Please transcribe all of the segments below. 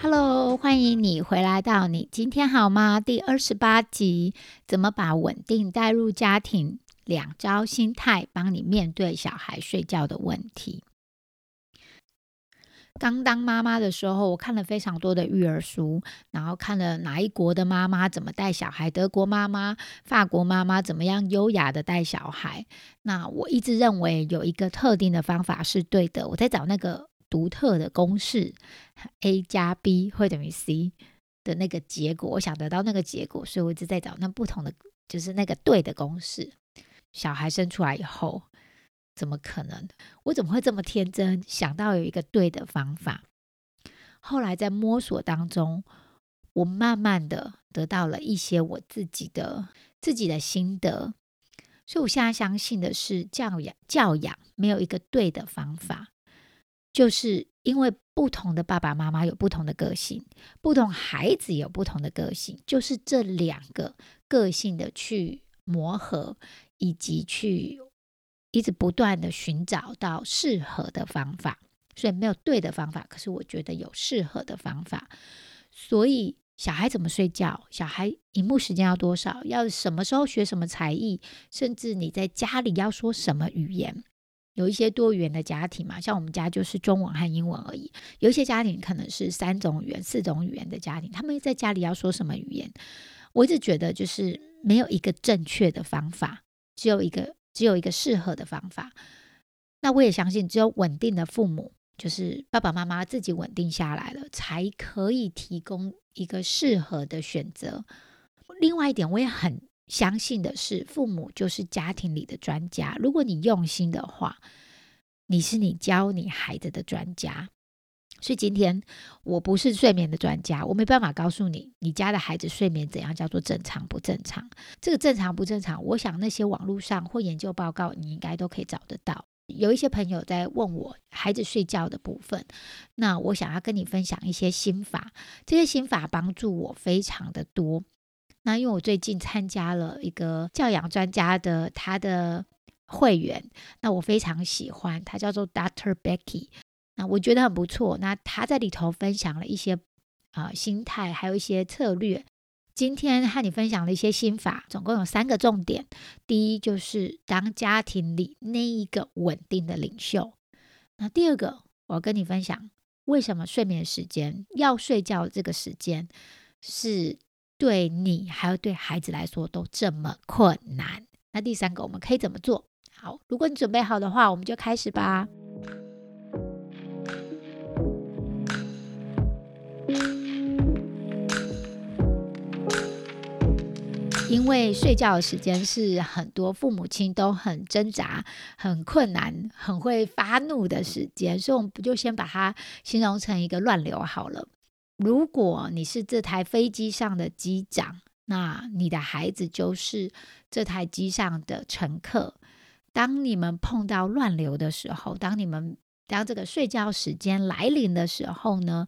Hello，欢迎你回来到你今天好吗？第二十八集，怎么把稳定带入家庭？两招心态帮你面对小孩睡觉的问题。刚当妈妈的时候，我看了非常多的育儿书，然后看了哪一国的妈妈怎么带小孩，德国妈妈、法国妈妈怎么样优雅的带小孩。那我一直认为有一个特定的方法是对的，我在找那个独特的公式，A 加 B 会等于 C 的那个结果，我想得到那个结果，所以我一直在找那不同的，就是那个对的公式。小孩生出来以后。怎么可能？我怎么会这么天真，想到有一个对的方法？后来在摸索当中，我慢慢的得到了一些我自己的自己的心得。所以我现在相信的是，教养教养没有一个对的方法，就是因为不同的爸爸妈妈有不同的个性，不同孩子有不同的个性，就是这两个个性的去磨合，以及去。一直不断的寻找到适合的方法，所以没有对的方法，可是我觉得有适合的方法。所以小孩怎么睡觉，小孩荧幕时间要多少，要什么时候学什么才艺，甚至你在家里要说什么语言，有一些多语言的家庭嘛，像我们家就是中文和英文而已。有一些家庭可能是三种语言、四种语言的家庭，他们在家里要说什么语言，我一直觉得就是没有一个正确的方法，只有一个。只有一个适合的方法，那我也相信，只有稳定的父母，就是爸爸妈妈自己稳定下来了，才可以提供一个适合的选择。另外一点，我也很相信的是，父母就是家庭里的专家。如果你用心的话，你是你教你孩子的专家。所以今天我不是睡眠的专家，我没办法告诉你你家的孩子睡眠怎样叫做正常不正常。这个正常不正常，我想那些网络上或研究报告你应该都可以找得到。有一些朋友在问我孩子睡觉的部分，那我想要跟你分享一些心法，这些心法帮助我非常的多。那因为我最近参加了一个教养专家的他的会员，那我非常喜欢，他叫做 Doctor Becky。那我觉得很不错。那他在里头分享了一些啊心态，还有一些策略。今天和你分享了一些心法，总共有三个重点。第一就是当家庭里那一个稳定的领袖。那第二个，我要跟你分享为什么睡眠时间要睡觉这个时间是对你还有对孩子来说都这么困难。那第三个，我们可以怎么做？好，如果你准备好的话，我们就开始吧。因为睡觉的时间是很多父母亲都很挣扎、很困难、很会发怒的时间，所以我们不就先把它形容成一个乱流好了。如果你是这台飞机上的机长，那你的孩子就是这台机上的乘客。当你们碰到乱流的时候，当你们当这个睡觉时间来临的时候呢？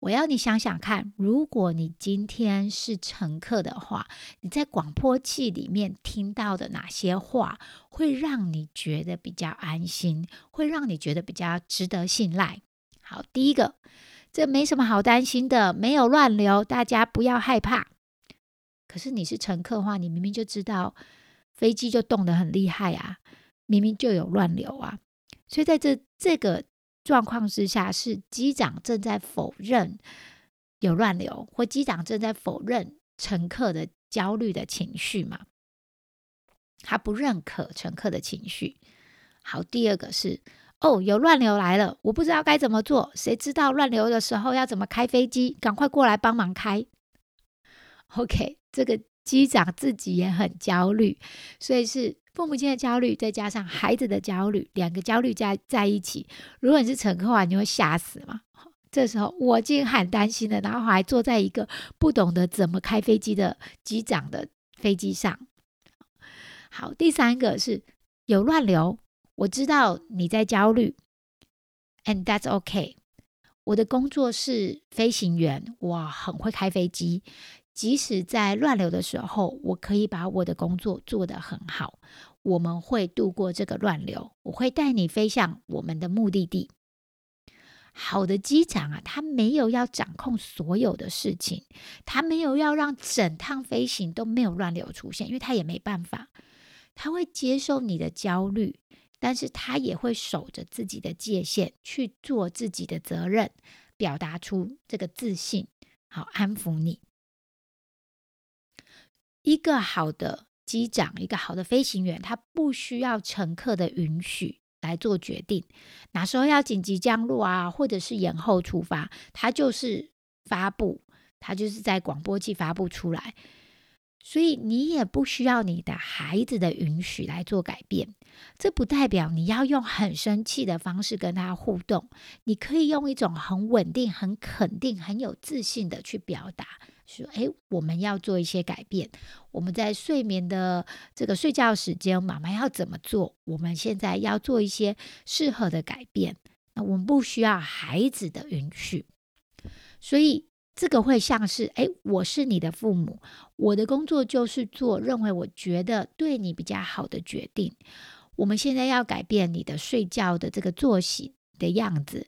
我要你想想看，如果你今天是乘客的话，你在广播器里面听到的哪些话会让你觉得比较安心，会让你觉得比较值得信赖？好，第一个，这没什么好担心的，没有乱流，大家不要害怕。可是你是乘客的话，你明明就知道飞机就动得很厉害啊，明明就有乱流啊，所以在这这个。状况之下是机长正在否认有乱流，或机长正在否认乘客的焦虑的情绪嘛？他不认可乘客的情绪。好，第二个是哦，有乱流来了，我不知道该怎么做，谁知道乱流的时候要怎么开飞机？赶快过来帮忙开。OK，这个机长自己也很焦虑，所以是。父母亲的焦虑，再加上孩子的焦虑，两个焦虑加在一起，如果你是乘客的话，你会吓死吗？这时候我已经很担心了，然后还坐在一个不懂得怎么开飞机的机长的飞机上。好，第三个是有乱流，我知道你在焦虑，and that's okay。我的工作是飞行员，我很会开飞机，即使在乱流的时候，我可以把我的工作做得很好。我们会度过这个乱流，我会带你飞向我们的目的地。好的机长啊，他没有要掌控所有的事情，他没有要让整趟飞行都没有乱流出现，因为他也没办法。他会接受你的焦虑。但是他也会守着自己的界限去做自己的责任，表达出这个自信，好安抚你。一个好的机长，一个好的飞行员，他不需要乘客的允许来做决定，哪时候要紧急降落啊，或者是延后出发，他就是发布，他就是在广播器发布出来。所以你也不需要你的孩子的允许来做改变，这不代表你要用很生气的方式跟他互动。你可以用一种很稳定、很肯定、很有自信的去表达，说：“诶，我们要做一些改变。我们在睡眠的这个睡觉时间，妈妈要怎么做？我们现在要做一些适合的改变。那我们不需要孩子的允许，所以。”这个会像是，哎，我是你的父母，我的工作就是做认为我觉得对你比较好的决定。我们现在要改变你的睡觉的这个作息的样子，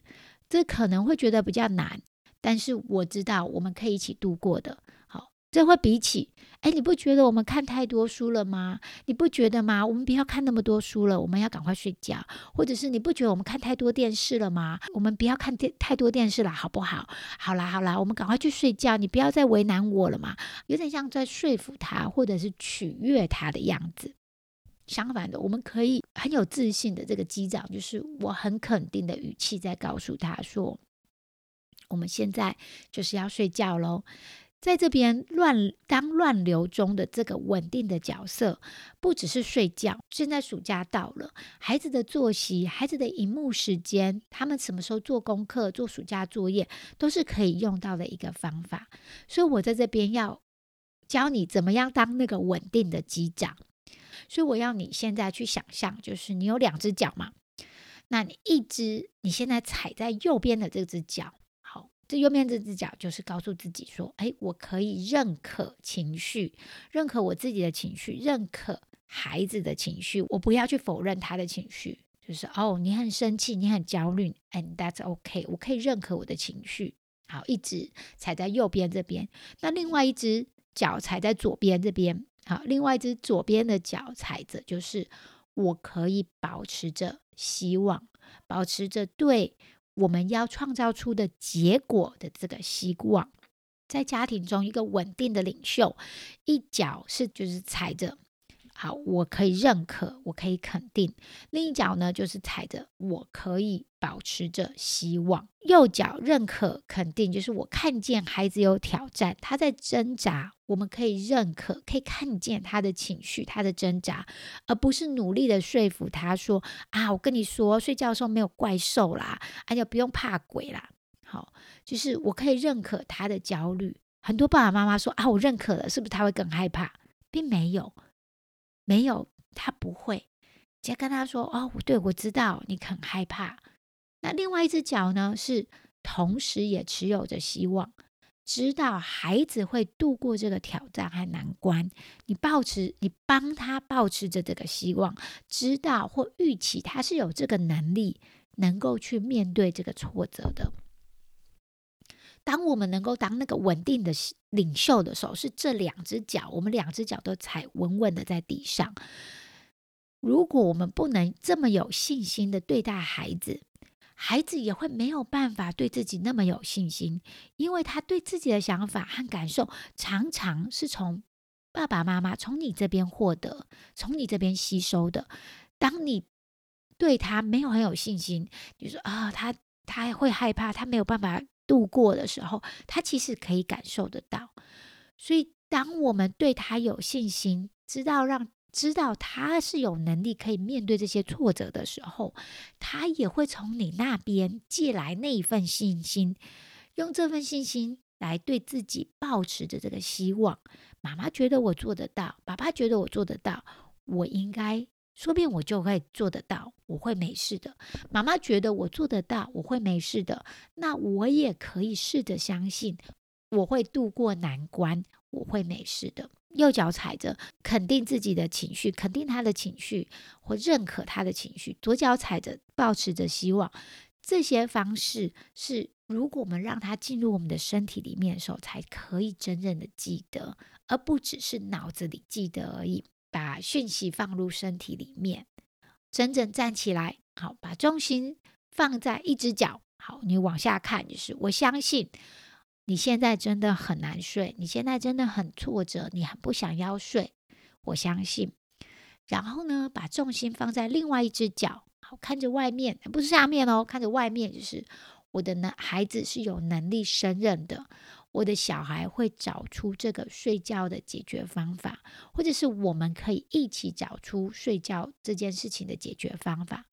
这可能会觉得比较难，但是我知道我们可以一起度过的。这会比起，哎，你不觉得我们看太多书了吗？你不觉得吗？我们不要看那么多书了，我们要赶快睡觉。或者是你不觉得我们看太多电视了吗？我们不要看电太多电视了，好不好？好啦好啦，我们赶快去睡觉。你不要再为难我了嘛，有点像在说服他，或者是取悦他的样子。相反的，我们可以很有自信的这个机长，就是我很肯定的语气在告诉他说，我们现在就是要睡觉喽。在这边乱当乱流中的这个稳定的角色，不只是睡觉。现在暑假到了，孩子的作息、孩子的荧幕时间，他们什么时候做功课、做暑假作业，都是可以用到的一个方法。所以我在这边要教你怎么样当那个稳定的机长。所以我要你现在去想象，就是你有两只脚嘛，那你一只你现在踩在右边的这只脚。这右边这只脚就是告诉自己说：“哎，我可以认可情绪，认可我自己的情绪，认可孩子的情绪。我不要去否认他的情绪，就是哦，你很生气，你很焦虑，and that's okay。我可以认可我的情绪。好，一直踩在右边这边，那另外一只脚踩在左边这边。好，另外一只左边的脚踩着，就是我可以保持着希望，保持着对。”我们要创造出的结果的这个希望，在家庭中一个稳定的领袖，一脚是就是踩着。好，我可以认可，我可以肯定。另一脚呢，就是踩着，我可以保持着希望。右脚认可、肯定，就是我看见孩子有挑战，他在挣扎，我们可以认可，可以看见他的情绪、他的挣扎，而不是努力的说服他说：“啊，我跟你说，睡觉的时候没有怪兽啦，哎呀，不用怕鬼啦。”好，就是我可以认可他的焦虑。很多爸爸妈妈说：“啊，我认可了，是不是他会更害怕？”并没有。没有，他不会。直接跟他说：“哦，对，我知道你很害怕。”那另外一只脚呢？是同时也持有着希望，知道孩子会度过这个挑战和难关。你保持，你帮他保持着这个希望，知道或预期他是有这个能力，能够去面对这个挫折的。当我们能够当那个稳定的领袖的时候，是这两只脚，我们两只脚都踩稳稳的在地上。如果我们不能这么有信心的对待孩子，孩子也会没有办法对自己那么有信心，因为他对自己的想法和感受常常是从爸爸妈妈从你这边获得，从你这边吸收的。当你对他没有很有信心，你说啊，他他会害怕，他没有办法。度过的时候，他其实可以感受得到。所以，当我们对他有信心，知道让知道他是有能力可以面对这些挫折的时候，他也会从你那边借来那一份信心，用这份信心来对自己保持着这个希望。妈妈觉得我做得到，爸爸觉得我做得到，我应该，说不定我就会做得到，我会没事的。妈妈觉得我做得到，我会没事的，那我也可以试着相信，我会度过难关，我会没事的。右脚踩着，肯定自己的情绪，肯定他的情绪，或认可他的情绪；左脚踩着，保持着希望。这些方式是，如果我们让他进入我们的身体里面的时候，才可以真正的记得，而不只是脑子里记得而已。把讯息放入身体里面，真正站起来，好，把重心放在一只脚，好，你往下看，就是我相信。你现在真的很难睡，你现在真的很挫折，你很不想要睡。我相信，然后呢，把重心放在另外一只脚，好看着外面，不是下面哦，看着外面，就是我的能孩子是有能力胜任的，我的小孩会找出这个睡觉的解决方法，或者是我们可以一起找出睡觉这件事情的解决方法。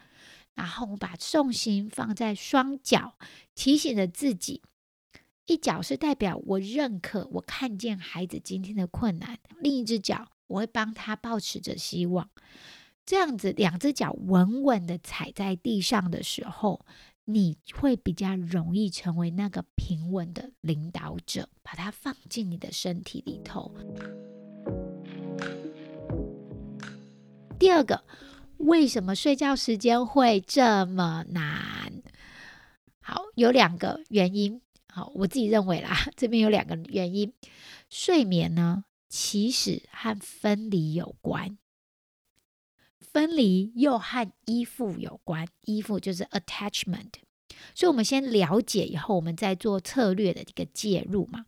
然后我把重心放在双脚，提醒着自己。一脚是代表我认可，我看见孩子今天的困难；另一只脚，我会帮他保持着希望。这样子，两只脚稳稳的踩在地上的时候，你会比较容易成为那个平稳的领导者，把它放进你的身体里头。第二个，为什么睡觉时间会这么难？好，有两个原因。好，我自己认为啦，这边有两个原因。睡眠呢，其实和分离有关，分离又和依附有关。依附就是 attachment，所以我们先了解以后，我们再做策略的一个介入嘛。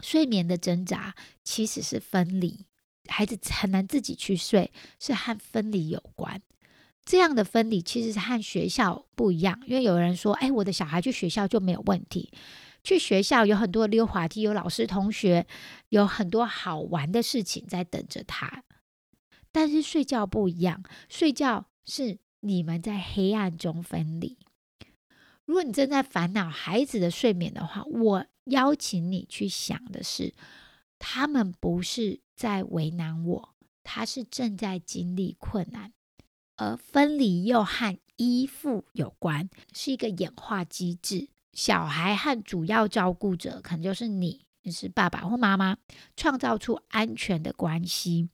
睡眠的挣扎其实是分离，孩子很难自己去睡，是和分离有关。这样的分离其实是和学校不一样，因为有人说：“哎，我的小孩去学校就没有问题，去学校有很多溜滑梯，有老师同学，有很多好玩的事情在等着他。”但是睡觉不一样，睡觉是你们在黑暗中分离。如果你正在烦恼孩子的睡眠的话，我邀请你去想的是，他们不是在为难我，他是正在经历困难。而分离又和依附有关，是一个演化机制。小孩和主要照顾者可能就是你，就是爸爸或妈妈，创造出安全的关系。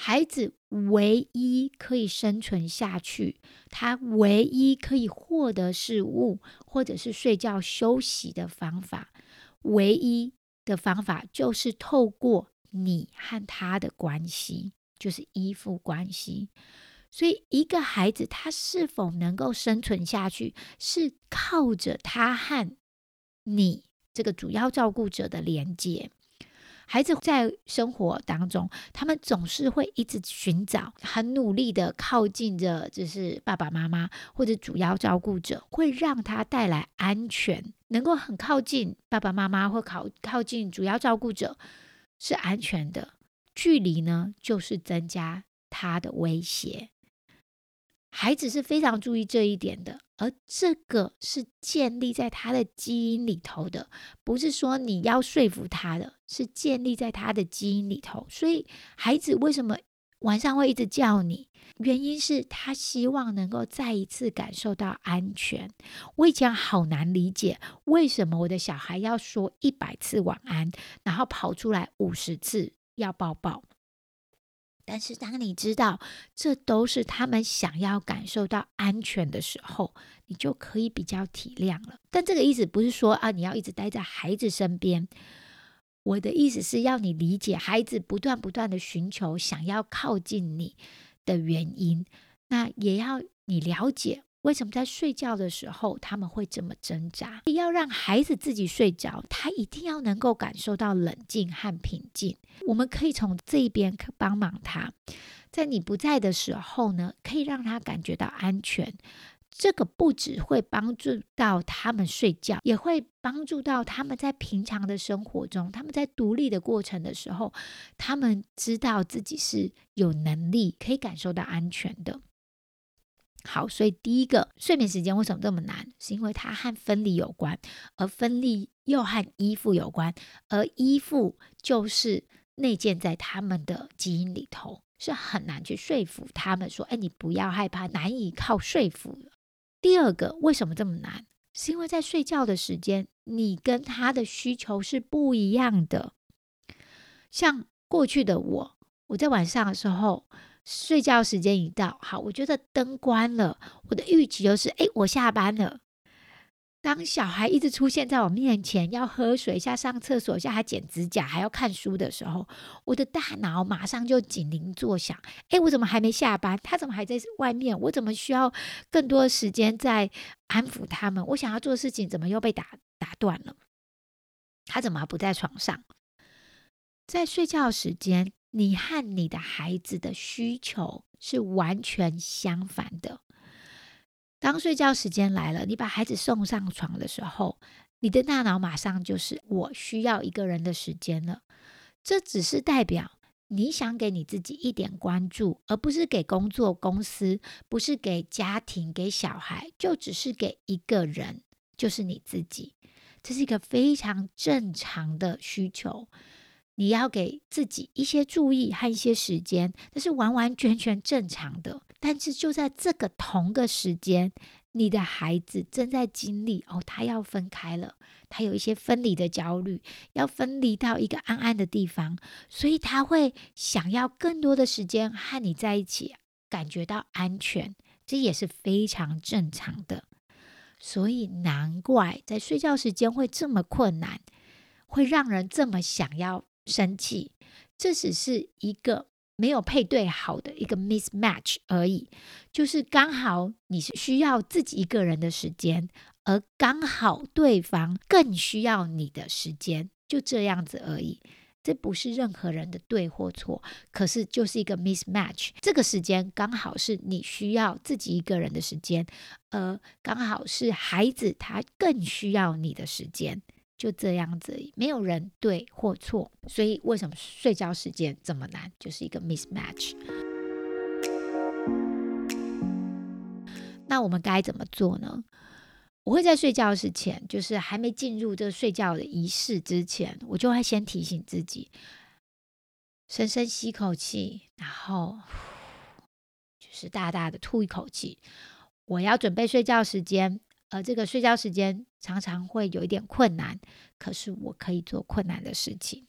孩子唯一可以生存下去，他唯一可以获得食物或者是睡觉休息的方法，唯一的方法就是透过你和他的关系，就是依附关系。所以，一个孩子他是否能够生存下去，是靠着他和你这个主要照顾者的连接。孩子在生活当中，他们总是会一直寻找，很努力的靠近着，就是爸爸妈妈或者主要照顾者，会让他带来安全，能够很靠近爸爸妈妈或靠靠近主要照顾者是安全的。距离呢，就是增加他的威胁。孩子是非常注意这一点的，而这个是建立在他的基因里头的，不是说你要说服他的，是建立在他的基因里头。所以，孩子为什么晚上会一直叫你？原因是他希望能够再一次感受到安全。我以前好难理解，为什么我的小孩要说一百次晚安，然后跑出来五十次要抱抱。但是，当你知道这都是他们想要感受到安全的时候，你就可以比较体谅了。但这个意思不是说啊，你要一直待在孩子身边。我的意思是要你理解孩子不断不断的寻求想要靠近你的原因，那也要你了解。为什么在睡觉的时候他们会这么挣扎？要让孩子自己睡着，他一定要能够感受到冷静和平静。我们可以从这一边可帮忙他，在你不在的时候呢，可以让他感觉到安全。这个不只会帮助到他们睡觉，也会帮助到他们在平常的生活中，他们在独立的过程的时候，他们知道自己是有能力可以感受到安全的。好，所以第一个睡眠时间为什么这么难？是因为它和分离有关，而分离又和依附有关，而依附就是内建在他们的基因里头，是很难去说服他们说：“哎，你不要害怕，难以靠说服。”第二个，为什么这么难？是因为在睡觉的时间，你跟他的需求是不一样的。像过去的我，我在晚上的时候，睡觉时间一到，好，我觉得灯关了，我的预期就是，哎，我下班了。当小孩一直出现在我面前，要喝水、一下上厕所、下还剪指甲、还要看书的时候，我的大脑马上就警铃作响。哎，我怎么还没下班？他怎么还在外面？我怎么需要更多的时间在安抚他们？我想要做的事情怎么又被打打断了？他怎么还不在床上？在睡觉时间，你和你的孩子的需求是完全相反的。当睡觉时间来了，你把孩子送上床的时候，你的大脑马上就是我需要一个人的时间了。这只是代表你想给你自己一点关注，而不是给工作公司，不是给家庭，给小孩，就只是给一个人，就是你自己。这是一个非常正常的需求。你要给自己一些注意和一些时间，这是完完全全正常的。但是就在这个同个时间，你的孩子正在经历哦，他要分开了，他有一些分离的焦虑，要分离到一个安安的地方，所以他会想要更多的时间和你在一起，感觉到安全，这也是非常正常的。所以难怪在睡觉时间会这么困难，会让人这么想要。生气，这只是一个没有配对好的一个 mismatch 而已，就是刚好你是需要自己一个人的时间，而刚好对方更需要你的时间，就这样子而已。这不是任何人的对或错，可是就是一个 mismatch。这个时间刚好是你需要自己一个人的时间，而刚好是孩子他更需要你的时间。就这样子，没有人对或错，所以为什么睡觉时间这么难，就是一个 mismatch。那我们该怎么做呢？我会在睡觉之前，就是还没进入这睡觉的仪式之前，我就会先提醒自己，深深吸一口气，然后就是大大的吐一口气。我要准备睡觉时间。而这个睡觉时间常常会有一点困难，可是我可以做困难的事情，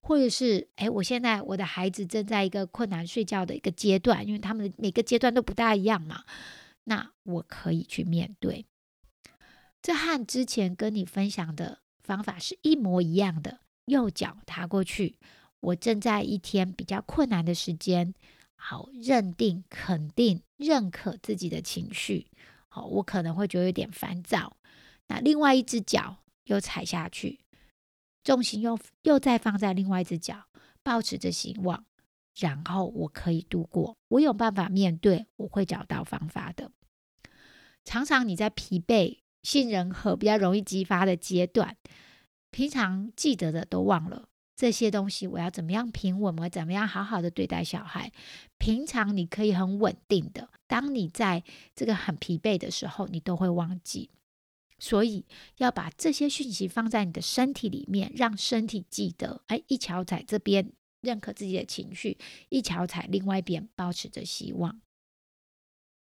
或者是哎，我现在我的孩子正在一个困难睡觉的一个阶段，因为他们的每个阶段都不大一样嘛，那我可以去面对。这和之前跟你分享的方法是一模一样的，右脚踏过去，我正在一天比较困难的时间，好认定、肯定、认可自己的情绪。好，我可能会觉得有点烦躁。那另外一只脚又踩下去，重心又又再放在另外一只脚，保持着希望，然后我可以度过。我有办法面对，我会找到方法的。常常你在疲惫、杏仁核比较容易激发的阶段，平常记得的都忘了。这些东西我要怎么样平稳？我怎么样好好的对待小孩？平常你可以很稳定的，当你在这个很疲惫的时候，你都会忘记。所以要把这些讯息放在你的身体里面，让身体记得。哎，一脚踩这边，认可自己的情绪；一脚踩另外一边，保持着希望。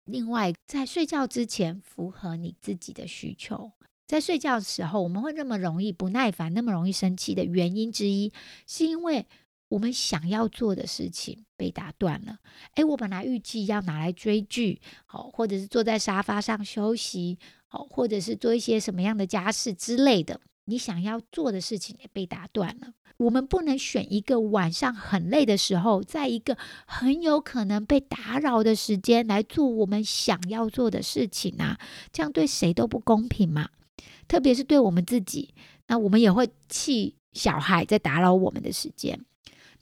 另外，在睡觉之前，符合你自己的需求。在睡觉的时候，我们会那么容易不耐烦，那么容易生气的原因之一，是因为我们想要做的事情被打断了。诶，我本来预计要拿来追剧，好，或者是坐在沙发上休息，好，或者是做一些什么样的家事之类的，你想要做的事情也被打断了。我们不能选一个晚上很累的时候，在一个很有可能被打扰的时间来做我们想要做的事情啊，这样对谁都不公平嘛。特别是对我们自己，那我们也会气小孩在打扰我们的时间。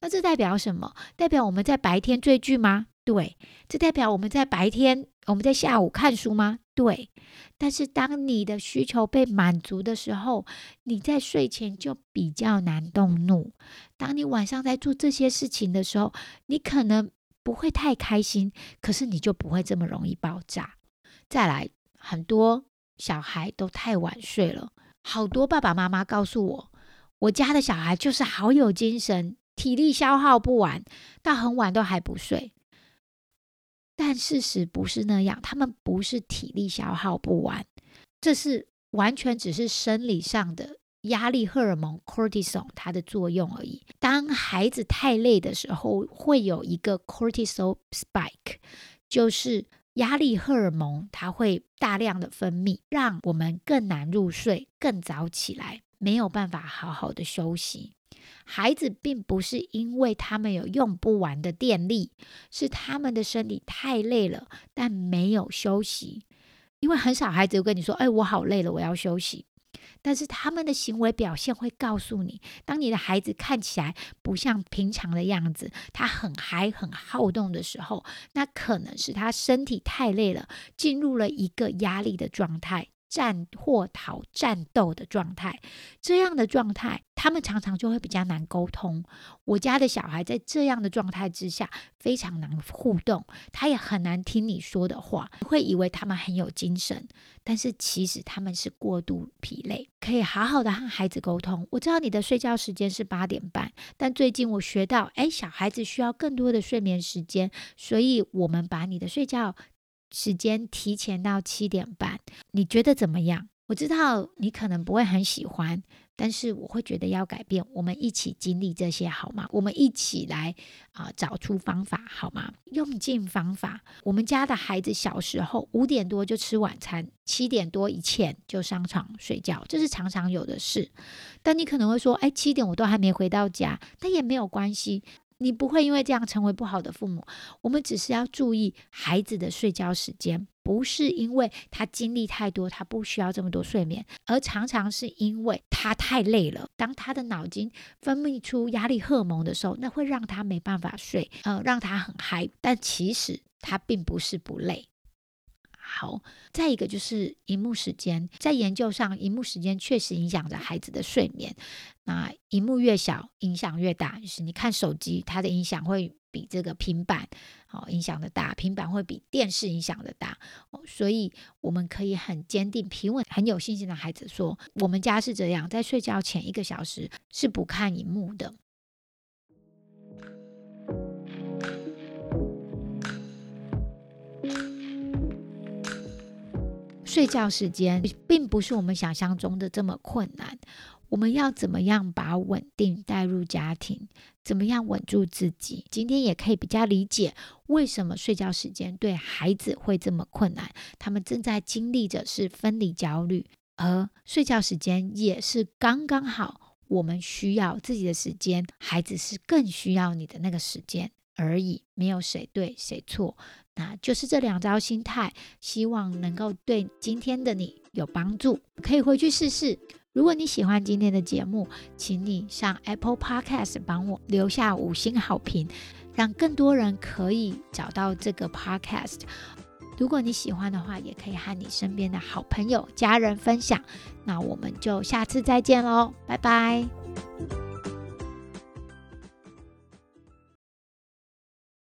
那这代表什么？代表我们在白天追剧吗？对。这代表我们在白天，我们在下午看书吗？对。但是当你的需求被满足的时候，你在睡前就比较难动怒。当你晚上在做这些事情的时候，你可能不会太开心，可是你就不会这么容易爆炸。再来，很多小孩都太晚睡了，好多爸爸妈妈告诉我，我家的小孩就是好有精神，体力消耗不完，到很晚都还不睡。但事实不是那样，他们不是体力消耗不完，这是完全只是生理上的压力荷尔蒙 cortisol 它的作用而已。当孩子太累的时候，会有一个 cortisol spike，就是压力荷尔蒙它会大量的分泌，让我们更难入睡，更早起来，没有办法好好的休息。孩子并不是因为他们有用不完的电力，是他们的身体太累了，但没有休息。因为很少孩子跟你说：“哎，我好累了，我要休息。”但是他们的行为表现会告诉你，当你的孩子看起来不像平常的样子，他很嗨、很好动的时候，那可能是他身体太累了，进入了一个压力的状态。战或逃、战斗的状态，这样的状态，他们常常就会比较难沟通。我家的小孩在这样的状态之下，非常难互动，他也很难听你说的话。会以为他们很有精神，但是其实他们是过度疲累。可以好好的和孩子沟通。我知道你的睡觉时间是八点半，但最近我学到，哎，小孩子需要更多的睡眠时间，所以我们把你的睡觉。时间提前到七点半，你觉得怎么样？我知道你可能不会很喜欢，但是我会觉得要改变。我们一起经历这些好吗？我们一起来啊，找出方法好吗？用尽方法。我们家的孩子小时候五点多就吃晚餐，七点多以前就上床睡觉，这是常常有的事。但你可能会说，哎，七点我都还没回到家，但也没有关系。你不会因为这样成为不好的父母。我们只是要注意孩子的睡觉时间，不是因为他经历太多，他不需要这么多睡眠，而常常是因为他太累了。当他的脑筋分泌出压力荷尔蒙的时候，那会让他没办法睡，呃，让他很嗨。但其实他并不是不累。好，再一个就是荧幕时间，在研究上，荧幕时间确实影响着孩子的睡眠。那荧幕越小，影响越大，就是你看手机，它的影响会比这个平板好影响的大，平板会比电视影响的大。所以我们可以很坚定、平稳、很有信心的孩子说，我们家是这样，在睡觉前一个小时是不看荧幕的。睡觉时间并不是我们想象中的这么困难。我们要怎么样把稳定带入家庭？怎么样稳住自己？今天也可以比较理解为什么睡觉时间对孩子会这么困难。他们正在经历着是分离焦虑，而睡觉时间也是刚刚好。我们需要自己的时间，孩子是更需要你的那个时间而已，没有谁对谁错。那就是这两招心态，希望能够对今天的你有帮助，可以回去试试。如果你喜欢今天的节目，请你上 Apple Podcast 帮我留下五星好评，让更多人可以找到这个 Podcast。如果你喜欢的话，也可以和你身边的好朋友、家人分享。那我们就下次再见喽，拜拜。